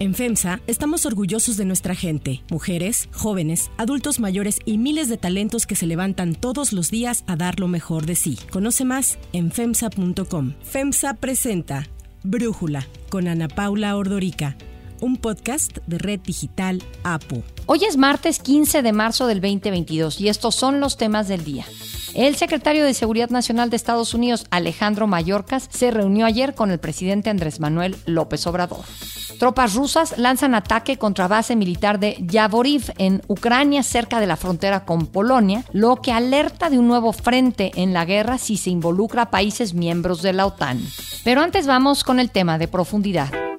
En FEMSA estamos orgullosos de nuestra gente, mujeres, jóvenes, adultos mayores y miles de talentos que se levantan todos los días a dar lo mejor de sí. Conoce más en FEMSA.com. FEMSA presenta Brújula con Ana Paula Ordorica, un podcast de Red Digital APU. Hoy es martes 15 de marzo del 2022 y estos son los temas del día. El secretario de Seguridad Nacional de Estados Unidos, Alejandro Mayorkas, se reunió ayer con el presidente Andrés Manuel López Obrador. Tropas rusas lanzan ataque contra base militar de Yavoriv en Ucrania, cerca de la frontera con Polonia, lo que alerta de un nuevo frente en la guerra si se involucra a países miembros de la OTAN. Pero antes vamos con el tema de profundidad.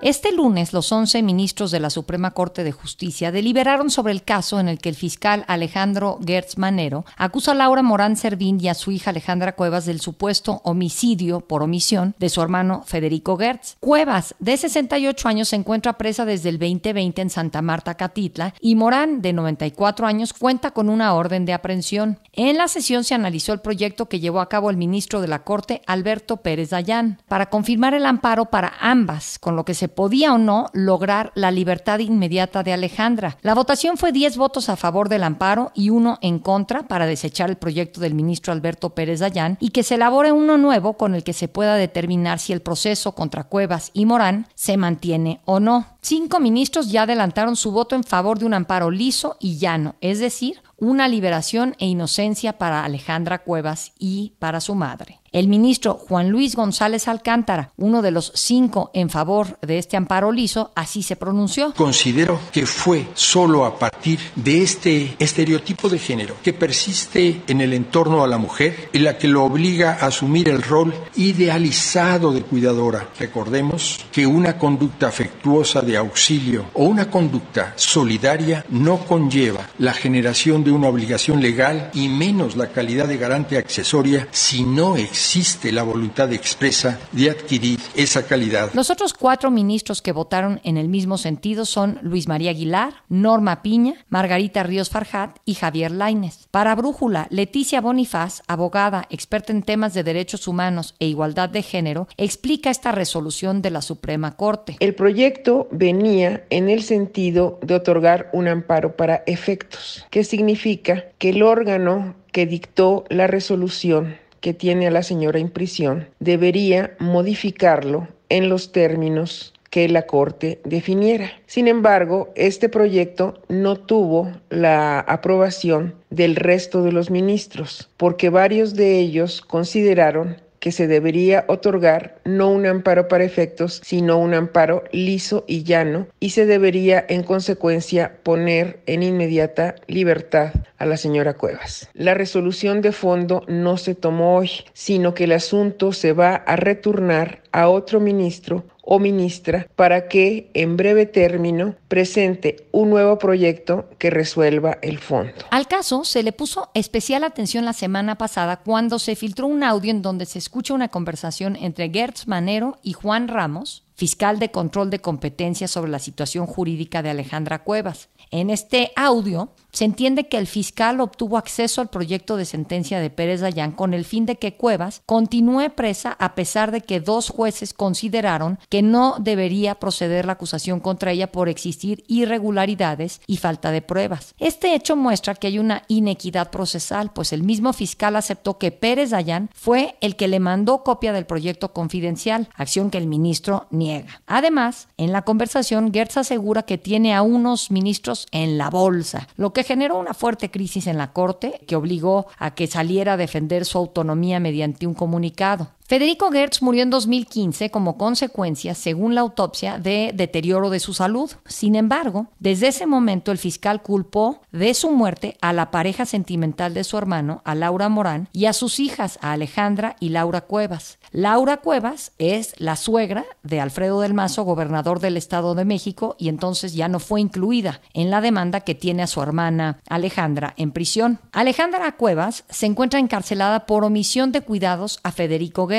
Este lunes, los 11 ministros de la Suprema Corte de Justicia deliberaron sobre el caso en el que el fiscal Alejandro Gertz Manero acusa a Laura Morán Servín y a su hija Alejandra Cuevas del supuesto homicidio por omisión de su hermano Federico Gertz. Cuevas, de 68 años, se encuentra presa desde el 2020 en Santa Marta, Catitla, y Morán, de 94 años, cuenta con una orden de aprehensión. En la sesión se analizó el proyecto que llevó a cabo el ministro de la Corte, Alberto Pérez Dayán, para confirmar el amparo para ambas, con lo que se podía o no lograr la libertad inmediata de Alejandra. La votación fue 10 votos a favor del amparo y uno en contra para desechar el proyecto del ministro Alberto Pérez Dayán y que se elabore uno nuevo con el que se pueda determinar si el proceso contra Cuevas y Morán se mantiene o no. Cinco ministros ya adelantaron su voto en favor de un amparo liso y llano, es decir, una liberación e inocencia para Alejandra Cuevas y para su madre. El ministro Juan Luis González Alcántara, uno de los cinco en favor de este amparo liso, así se pronunció. Considero que fue solo a partir de este estereotipo de género que persiste en el entorno a la mujer y la que lo obliga a asumir el rol idealizado de cuidadora. Recordemos que una conducta afectuosa de auxilio o una conducta solidaria no conlleva la generación de una obligación legal y menos la calidad de garante accesoria si no existe existe la voluntad expresa de adquirir esa calidad. Los otros cuatro ministros que votaron en el mismo sentido son Luis María Aguilar, Norma Piña, Margarita Ríos Farjat y Javier Laines. Para Brújula, Leticia Bonifaz, abogada, experta en temas de derechos humanos e igualdad de género, explica esta resolución de la Suprema Corte. El proyecto venía en el sentido de otorgar un amparo para efectos, que significa que el órgano que dictó la resolución que tiene a la señora en prisión debería modificarlo en los términos que la Corte definiera. Sin embargo, este proyecto no tuvo la aprobación del resto de los ministros, porque varios de ellos consideraron que se debería otorgar no un amparo para efectos, sino un amparo liso y llano, y se debería en consecuencia poner en inmediata libertad a la señora Cuevas. La resolución de fondo no se tomó hoy, sino que el asunto se va a retornar a otro ministro o ministra para que en breve término presente un nuevo proyecto que resuelva el fondo. Al caso se le puso especial atención la semana pasada cuando se filtró un audio en donde se escucha una conversación entre Gertz Manero y Juan Ramos, fiscal de control de competencia sobre la situación jurídica de Alejandra Cuevas. En este audio se entiende que el fiscal obtuvo acceso al proyecto de sentencia de Pérez Dayán con el fin de que Cuevas continúe presa a pesar de que dos jueces consideraron que no debería proceder la acusación contra ella por existir irregularidades y falta de pruebas. Este hecho muestra que hay una inequidad procesal, pues el mismo fiscal aceptó que Pérez Dayán fue el que le mandó copia del proyecto confidencial, acción que el ministro niega. Además, en la conversación, Gertz asegura que tiene a unos ministros en la bolsa, lo que generó una fuerte crisis en la Corte que obligó a que saliera a defender su autonomía mediante un comunicado. Federico Gertz murió en 2015 como consecuencia, según la autopsia, de deterioro de su salud. Sin embargo, desde ese momento el fiscal culpó de su muerte a la pareja sentimental de su hermano, a Laura Morán, y a sus hijas, a Alejandra y Laura Cuevas. Laura Cuevas es la suegra de Alfredo del Mazo, gobernador del Estado de México, y entonces ya no fue incluida en la demanda que tiene a su hermana Alejandra en prisión. Alejandra Cuevas se encuentra encarcelada por omisión de cuidados a Federico Gertz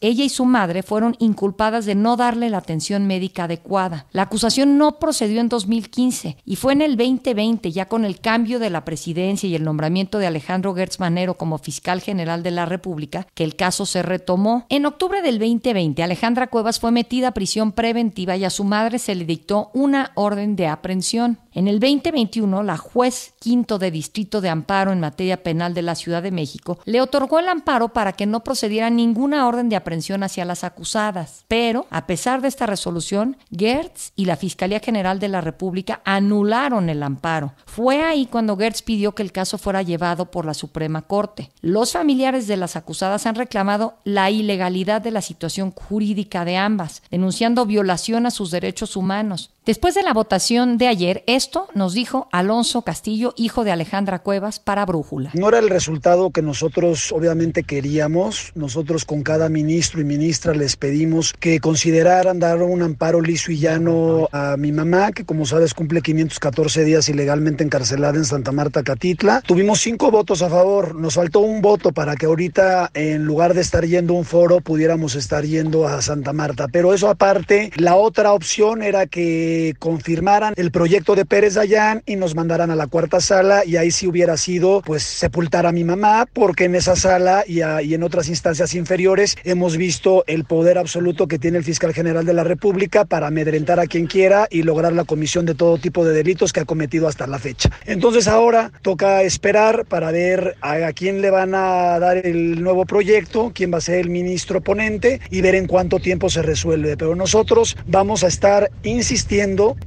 Ella y su madre fueron inculpadas de no darle la atención médica adecuada. La acusación no procedió en 2015 y fue en el 2020, ya con el cambio de la presidencia y el nombramiento de Alejandro Gertz Manero como fiscal general de la República, que el caso se retomó. En octubre del 2020, Alejandra Cuevas fue metida a prisión preventiva y a su madre se le dictó una orden de aprehensión. En el 2021, la juez quinto de Distrito de Amparo en materia penal de la Ciudad de México le otorgó el amparo para que no procediera ninguna orden de aprehensión hacia las acusadas. Pero, a pesar de esta resolución, Gertz y la Fiscalía General de la República anularon el amparo. Fue ahí cuando Gertz pidió que el caso fuera llevado por la Suprema Corte. Los familiares de las acusadas han reclamado la ilegalidad de la situación jurídica de ambas, denunciando violación a sus derechos humanos. Después de la votación de ayer, esto nos dijo Alonso Castillo, hijo de Alejandra Cuevas, para Brújula. No era el resultado que nosotros obviamente queríamos. Nosotros con cada ministro y ministra les pedimos que consideraran dar un amparo liso y llano a mi mamá, que como sabes cumple 514 días ilegalmente encarcelada en Santa Marta, Catitla. Tuvimos cinco votos a favor. Nos faltó un voto para que ahorita, en lugar de estar yendo a un foro, pudiéramos estar yendo a Santa Marta. Pero eso aparte, la otra opción era que confirmaran el proyecto de Pérez Dayán y nos mandaran a la cuarta sala y ahí sí hubiera sido pues sepultar a mi mamá porque en esa sala y, y en otras instancias inferiores hemos visto el poder absoluto que tiene el fiscal general de la República para amedrentar a quien quiera y lograr la comisión de todo tipo de delitos que ha cometido hasta la fecha. Entonces ahora toca esperar para ver a, a quién le van a dar el nuevo proyecto, quién va a ser el ministro ponente y ver en cuánto tiempo se resuelve. Pero nosotros vamos a estar insistiendo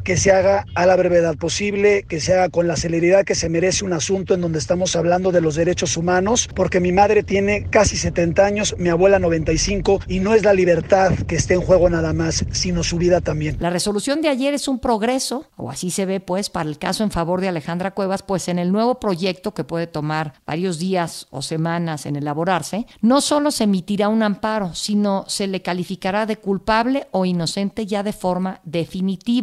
que se haga a la brevedad posible, que se haga con la celeridad que se merece un asunto en donde estamos hablando de los derechos humanos, porque mi madre tiene casi 70 años, mi abuela 95, y no es la libertad que esté en juego nada más, sino su vida también. La resolución de ayer es un progreso, o así se ve pues, para el caso en favor de Alejandra Cuevas, pues en el nuevo proyecto que puede tomar varios días o semanas en elaborarse, no solo se emitirá un amparo, sino se le calificará de culpable o inocente ya de forma definitiva.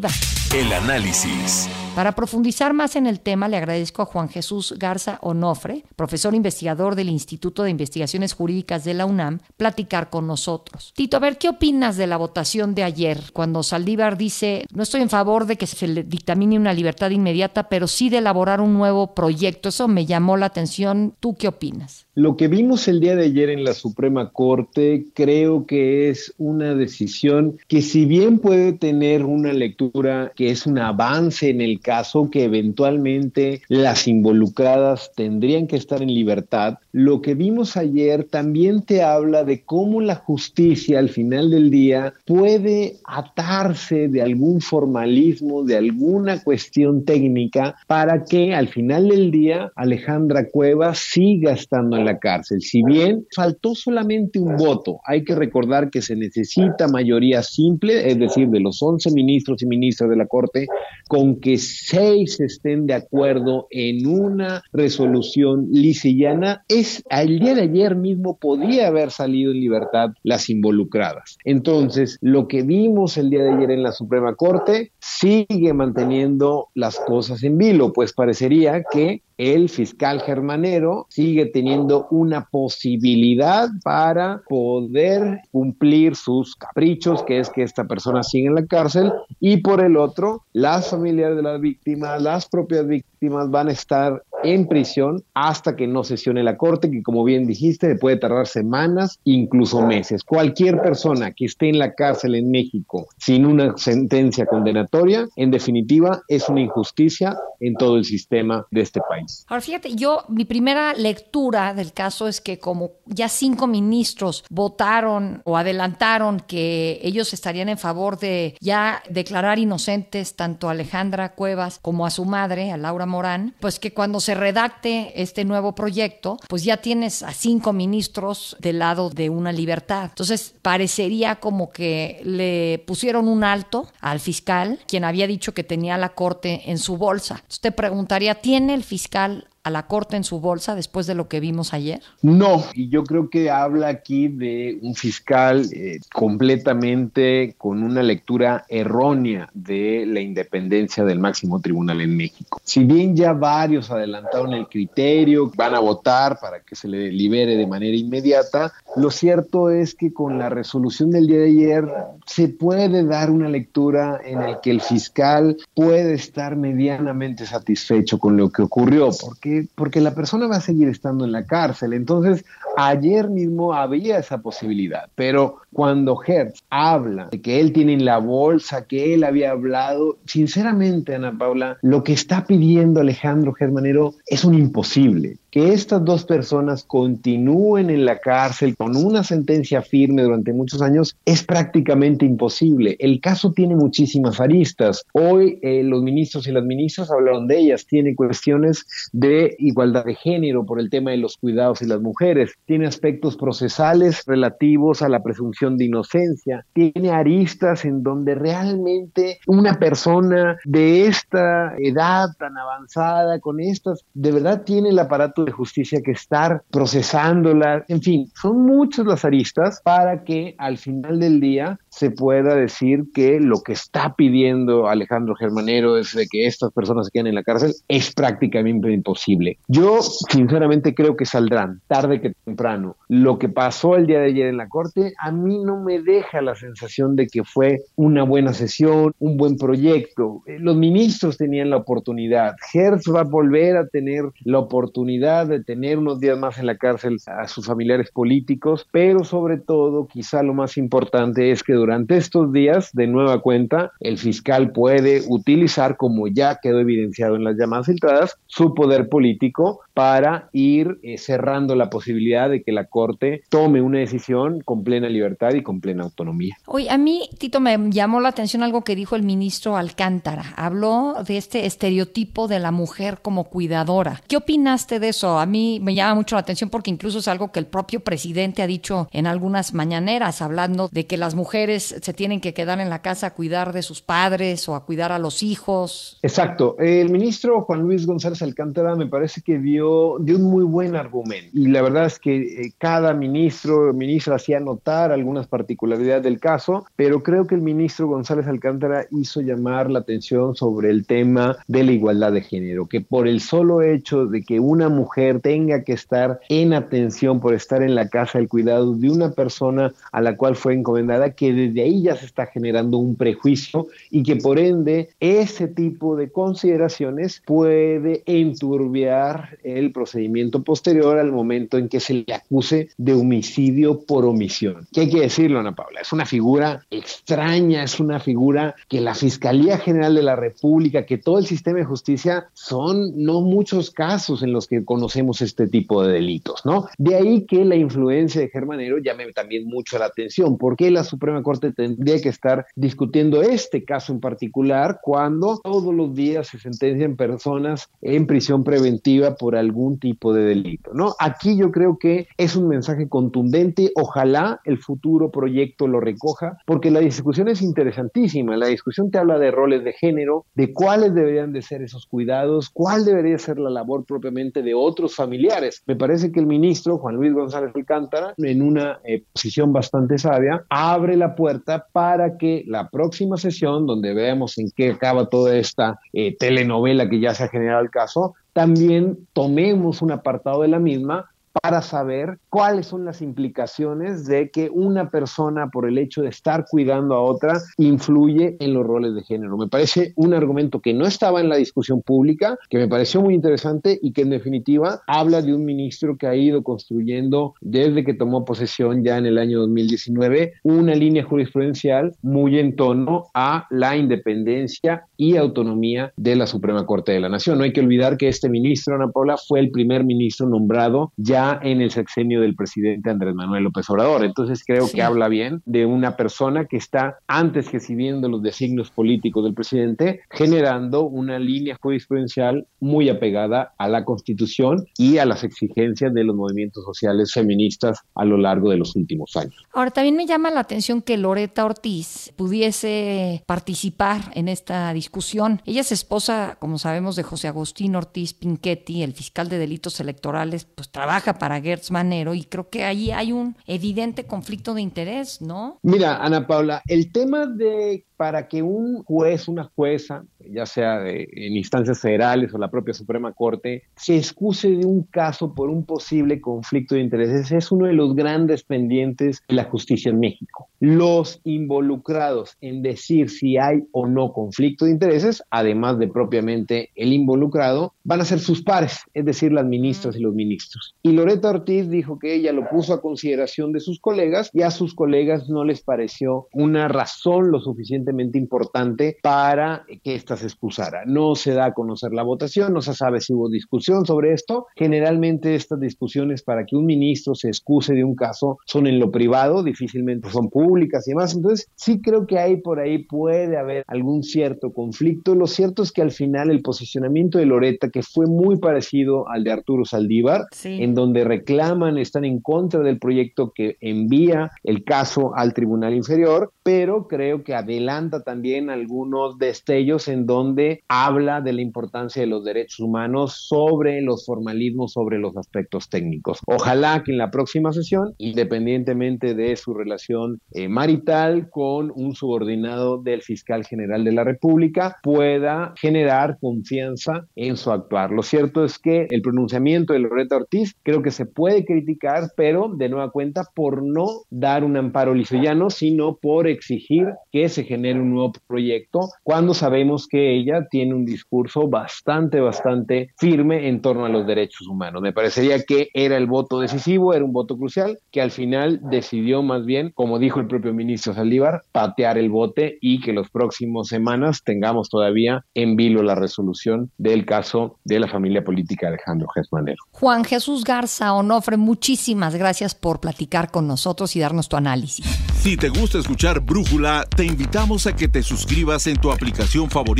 El análisis. Para profundizar más en el tema, le agradezco a Juan Jesús Garza Onofre, profesor investigador del Instituto de Investigaciones Jurídicas de la UNAM, platicar con nosotros. Tito, a ver, ¿qué opinas de la votación de ayer, cuando Saldívar dice, no estoy en favor de que se le dictamine una libertad inmediata, pero sí de elaborar un nuevo proyecto? Eso me llamó la atención. ¿Tú qué opinas? Lo que vimos el día de ayer en la Suprema Corte creo que es una decisión que si bien puede tener una lectura que es un avance en el caso que eventualmente las involucradas tendrían que estar en libertad, lo que vimos ayer también te habla de cómo la justicia al final del día puede atarse de algún formalismo, de alguna cuestión técnica, para que al final del día Alejandra Cuevas siga estando en la cárcel. Si bien faltó solamente un voto, hay que recordar que se necesita mayoría simple, es decir, de los 11 ministros y ministras de la Corte, con que seis estén de acuerdo en una resolución lisillana, es el día de ayer mismo podía haber salido en libertad las involucradas. Entonces, lo que vimos el día de ayer en la Suprema Corte sigue manteniendo las cosas en vilo, pues parecería que el fiscal germanero sigue teniendo una posibilidad para poder cumplir sus caprichos, que es que esta persona siga en la cárcel, y por el otro, las familiares de las víctimas, las propias víctimas van a estar en prisión hasta que no sesione la corte, que como bien dijiste, puede tardar semanas, incluso meses. Cualquier persona que esté en la cárcel en México sin una sentencia condenatoria, en definitiva, es una injusticia en todo el sistema de este país. Ahora fíjate, yo mi primera lectura del caso es que como ya cinco ministros votaron o adelantaron que ellos estarían en favor de ya declarar inocentes tanto a Alejandra Cuevas como a su madre, a Laura Morán, pues que cuando se redacte este nuevo proyecto, pues ya tienes a cinco ministros del lado de una libertad. Entonces parecería como que le pusieron un alto al fiscal, quien había dicho que tenía la corte en su bolsa. Entonces te preguntaría, ¿tiene el fiscal tal la Corte en su bolsa después de lo que vimos ayer? No, y yo creo que habla aquí de un fiscal eh, completamente con una lectura errónea de la independencia del máximo tribunal en México. Si bien ya varios adelantaron el criterio, van a votar para que se le libere de manera inmediata, lo cierto es que con la resolución del día de ayer se puede dar una lectura en el que el fiscal puede estar medianamente satisfecho con lo que ocurrió, porque, porque la persona va a seguir estando en la cárcel. Entonces, ayer mismo había esa posibilidad, pero cuando Hertz habla de que él tiene en la bolsa, que él había hablado, sinceramente, Ana Paula, lo que está pidiendo Alejandro Germanero es un imposible que estas dos personas continúen en la cárcel con una sentencia firme durante muchos años es prácticamente imposible. El caso tiene muchísimas aristas. Hoy eh, los ministros y las ministras hablaron de ellas. Tiene cuestiones de igualdad de género por el tema de los cuidados y las mujeres. Tiene aspectos procesales relativos a la presunción de inocencia. Tiene aristas en donde realmente una persona de esta edad tan avanzada, con estas, de verdad tiene el aparato de justicia que estar procesándola, en fin, son muchas las aristas para que al final del día se pueda decir que lo que está pidiendo Alejandro Germanero es de que estas personas se queden en la cárcel es prácticamente imposible. Yo sinceramente creo que saldrán tarde que temprano. Lo que pasó el día de ayer en la corte a mí no me deja la sensación de que fue una buena sesión, un buen proyecto. Eh, los ministros tenían la oportunidad. Hertz va a volver a tener la oportunidad de tener unos días más en la cárcel a sus familiares políticos, pero sobre todo, quizá lo más importante es que durante estos días, de nueva cuenta, el fiscal puede utilizar, como ya quedó evidenciado en las llamadas filtradas, su poder político para ir eh, cerrando la posibilidad de que la Corte tome una decisión con plena libertad y con plena autonomía. Hoy a mí, Tito, me llamó la atención algo que dijo el ministro Alcántara. Habló de este estereotipo de la mujer como cuidadora. ¿Qué opinaste de eso? A mí me llama mucho la atención porque incluso es algo que el propio presidente ha dicho en algunas mañaneras, hablando de que las mujeres se tienen que quedar en la casa a cuidar de sus padres o a cuidar a los hijos. Exacto. El ministro Juan Luis González Alcántara me parece que dio, dio un muy buen argumento. Y la verdad es que eh, cada ministro, ministra hacía notar algunas particularidades del caso, pero creo que el ministro González Alcántara hizo llamar la atención sobre el tema de la igualdad de género, que por el solo hecho de que una mujer mujer tenga que estar en atención por estar en la casa, el cuidado de una persona a la cual fue encomendada, que desde ahí ya se está generando un prejuicio y que por ende ese tipo de consideraciones puede enturbiar el procedimiento posterior al momento en que se le acuse de homicidio por omisión. ¿Qué hay que decirlo, Ana Paula? Es una figura extraña, es una figura que la Fiscalía General de la República, que todo el sistema de justicia son no muchos casos en los que conocemos este tipo de delitos, ¿no? De ahí que la influencia de Germanero llame también mucho la atención. ¿Por qué la Suprema Corte tendría que estar discutiendo este caso en particular cuando todos los días se sentencian personas en prisión preventiva por algún tipo de delito, ¿no? Aquí yo creo que es un mensaje contundente. Ojalá el futuro proyecto lo recoja, porque la discusión es interesantísima. La discusión te habla de roles de género, de cuáles deberían de ser esos cuidados, cuál debería ser la labor propiamente de otros familiares. Me parece que el ministro Juan Luis González Alcántara, en una eh, posición bastante sabia, abre la puerta para que la próxima sesión, donde veamos en qué acaba toda esta eh, telenovela que ya se ha generado el caso, también tomemos un apartado de la misma para saber cuáles son las implicaciones de que una persona por el hecho de estar cuidando a otra influye en los roles de género. Me parece un argumento que no estaba en la discusión pública, que me pareció muy interesante y que en definitiva habla de un ministro que ha ido construyendo desde que tomó posesión ya en el año 2019 una línea jurisprudencial muy en tono a la independencia y autonomía de la Suprema Corte de la Nación. No hay que olvidar que este ministro, Ana Paula, fue el primer ministro nombrado ya ya en el sexenio del presidente Andrés Manuel López Obrador. Entonces creo que habla bien de una persona que está, antes que siguiendo los designios políticos del presidente, generando una línea jurisprudencial muy apegada a la Constitución y a las exigencias de los movimientos sociales feministas a lo largo de los últimos años. Ahora, también me llama la atención que Loreta Ortiz pudiese participar en esta discusión. Ella es esposa, como sabemos, de José Agustín Ortiz Pinchetti, el fiscal de delitos electorales, pues trabaja para Gertz Manero y creo que ahí hay un evidente conflicto de interés, ¿no? Mira, Ana Paula, el tema de para que un juez, una jueza, ya sea en instancias federales o la propia Suprema Corte, se excuse de un caso por un posible conflicto de intereses es uno de los grandes pendientes de la justicia en México. Los involucrados en decir si hay o no conflicto de intereses, además de propiamente el involucrado, van a ser sus pares, es decir, las ministras y los ministros. Y Loreta Ortiz dijo que ella lo puso a consideración de sus colegas y a sus colegas no les pareció una razón lo suficiente importante para que se excusara. No se da a conocer la votación, no se sabe si hubo discusión sobre esto. Generalmente estas discusiones para que un ministro se excuse de un caso son en lo privado, difícilmente son públicas y demás. Entonces sí creo que ahí por ahí puede haber algún cierto conflicto. Lo cierto es que al final el posicionamiento de Loreta, que fue muy parecido al de Arturo Saldívar, en donde reclaman, están en contra del proyecto que envía el caso al Tribunal Inferior, pero creo que adelante también algunos destellos en donde habla de la importancia de los derechos humanos sobre los formalismos, sobre los aspectos técnicos. Ojalá que en la próxima sesión, independientemente de su relación eh, marital con un subordinado del fiscal general de la República, pueda generar confianza en su actuar. Lo cierto es que el pronunciamiento de Loreta Ortiz creo que se puede criticar, pero de nueva cuenta por no dar un amparo lisoyano, sino por exigir que se genere un nuevo proyecto cuando sabemos que ella tiene un discurso bastante, bastante firme en torno a los derechos humanos. Me parecería que era el voto decisivo, era un voto crucial, que al final decidió más bien, como dijo el propio ministro Saldívar, patear el bote y que los próximos semanas tengamos todavía en vilo la resolución del caso de la familia política de Alejandro Gesmanero. Juan Jesús Garza Onofre, muchísimas gracias por platicar con nosotros y darnos tu análisis. Si te gusta escuchar Brújula, te invitamos a que te suscribas en tu aplicación favorita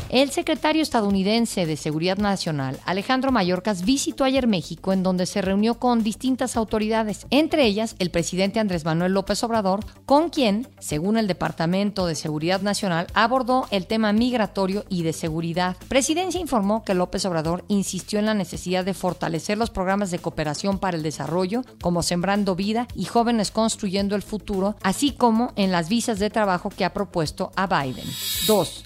El secretario estadounidense de Seguridad Nacional, Alejandro Mayorkas, visitó ayer México en donde se reunió con distintas autoridades, entre ellas el presidente Andrés Manuel López Obrador, con quien, según el Departamento de Seguridad Nacional, abordó el tema migratorio y de seguridad. Presidencia informó que López Obrador insistió en la necesidad de fortalecer los programas de cooperación para el desarrollo, como Sembrando Vida y Jóvenes Construyendo el Futuro, así como en las visas de trabajo que ha propuesto a Biden. 2.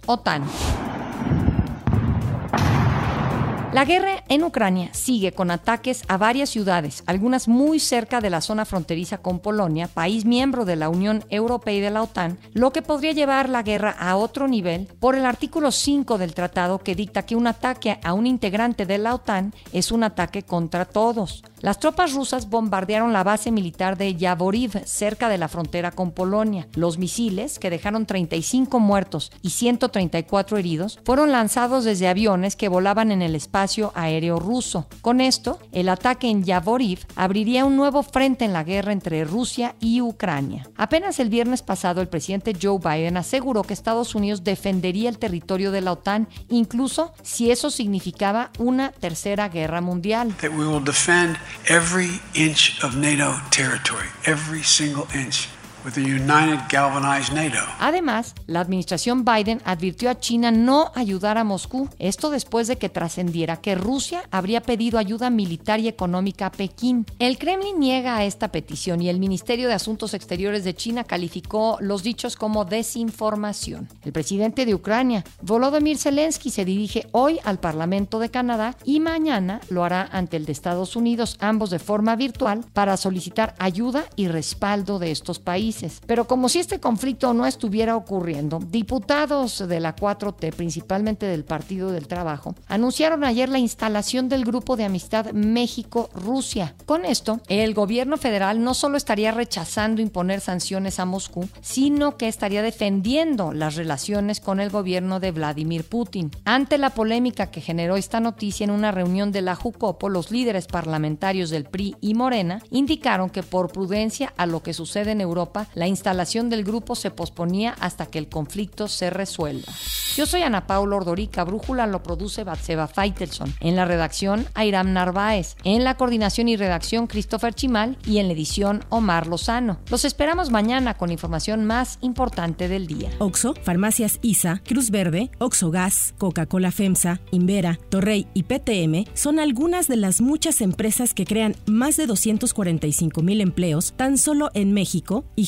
La guerra en Ucrania sigue con ataques a varias ciudades, algunas muy cerca de la zona fronteriza con Polonia, país miembro de la Unión Europea y de la OTAN, lo que podría llevar la guerra a otro nivel por el artículo 5 del tratado que dicta que un ataque a un integrante de la OTAN es un ataque contra todos. Las tropas rusas bombardearon la base militar de Yavoriv, cerca de la frontera con Polonia. Los misiles, que dejaron 35 muertos y 134 heridos, fueron lanzados desde aviones que volaban en el espacio aéreo ruso. Con esto, el ataque en Yavoriv abriría un nuevo frente en la guerra entre Rusia y Ucrania. Apenas el viernes pasado, el presidente Joe Biden aseguró que Estados Unidos defendería el territorio de la OTAN, incluso si eso significaba una tercera guerra mundial. That we will defend every inch of NATO territory, every single inch. Además, la administración Biden advirtió a China no ayudar a Moscú, esto después de que trascendiera que Rusia habría pedido ayuda militar y económica a Pekín. El Kremlin niega esta petición y el Ministerio de Asuntos Exteriores de China calificó los dichos como desinformación. El presidente de Ucrania, Volodymyr Zelensky, se dirige hoy al Parlamento de Canadá y mañana lo hará ante el de Estados Unidos, ambos de forma virtual, para solicitar ayuda y respaldo de estos países. Pero como si este conflicto no estuviera ocurriendo, diputados de la 4T, principalmente del Partido del Trabajo, anunciaron ayer la instalación del Grupo de Amistad México-Rusia. Con esto, el gobierno federal no solo estaría rechazando imponer sanciones a Moscú, sino que estaría defendiendo las relaciones con el gobierno de Vladimir Putin. Ante la polémica que generó esta noticia en una reunión de la Jucopo, los líderes parlamentarios del PRI y Morena indicaron que por prudencia a lo que sucede en Europa, la instalación del grupo se posponía hasta que el conflicto se resuelva. Yo soy Ana Paula Ordorica, Brújula lo produce Batseba Feitelson. En la redacción, Airam Narváez. En la coordinación y redacción, Christopher Chimal. Y en la edición, Omar Lozano. Los esperamos mañana con información más importante del día. Oxo, Farmacias ISA, Cruz Verde, Oxo Gas, Coca-Cola FEMSA, Invera, Torrey y PTM son algunas de las muchas empresas que crean más de 245 mil empleos tan solo en México y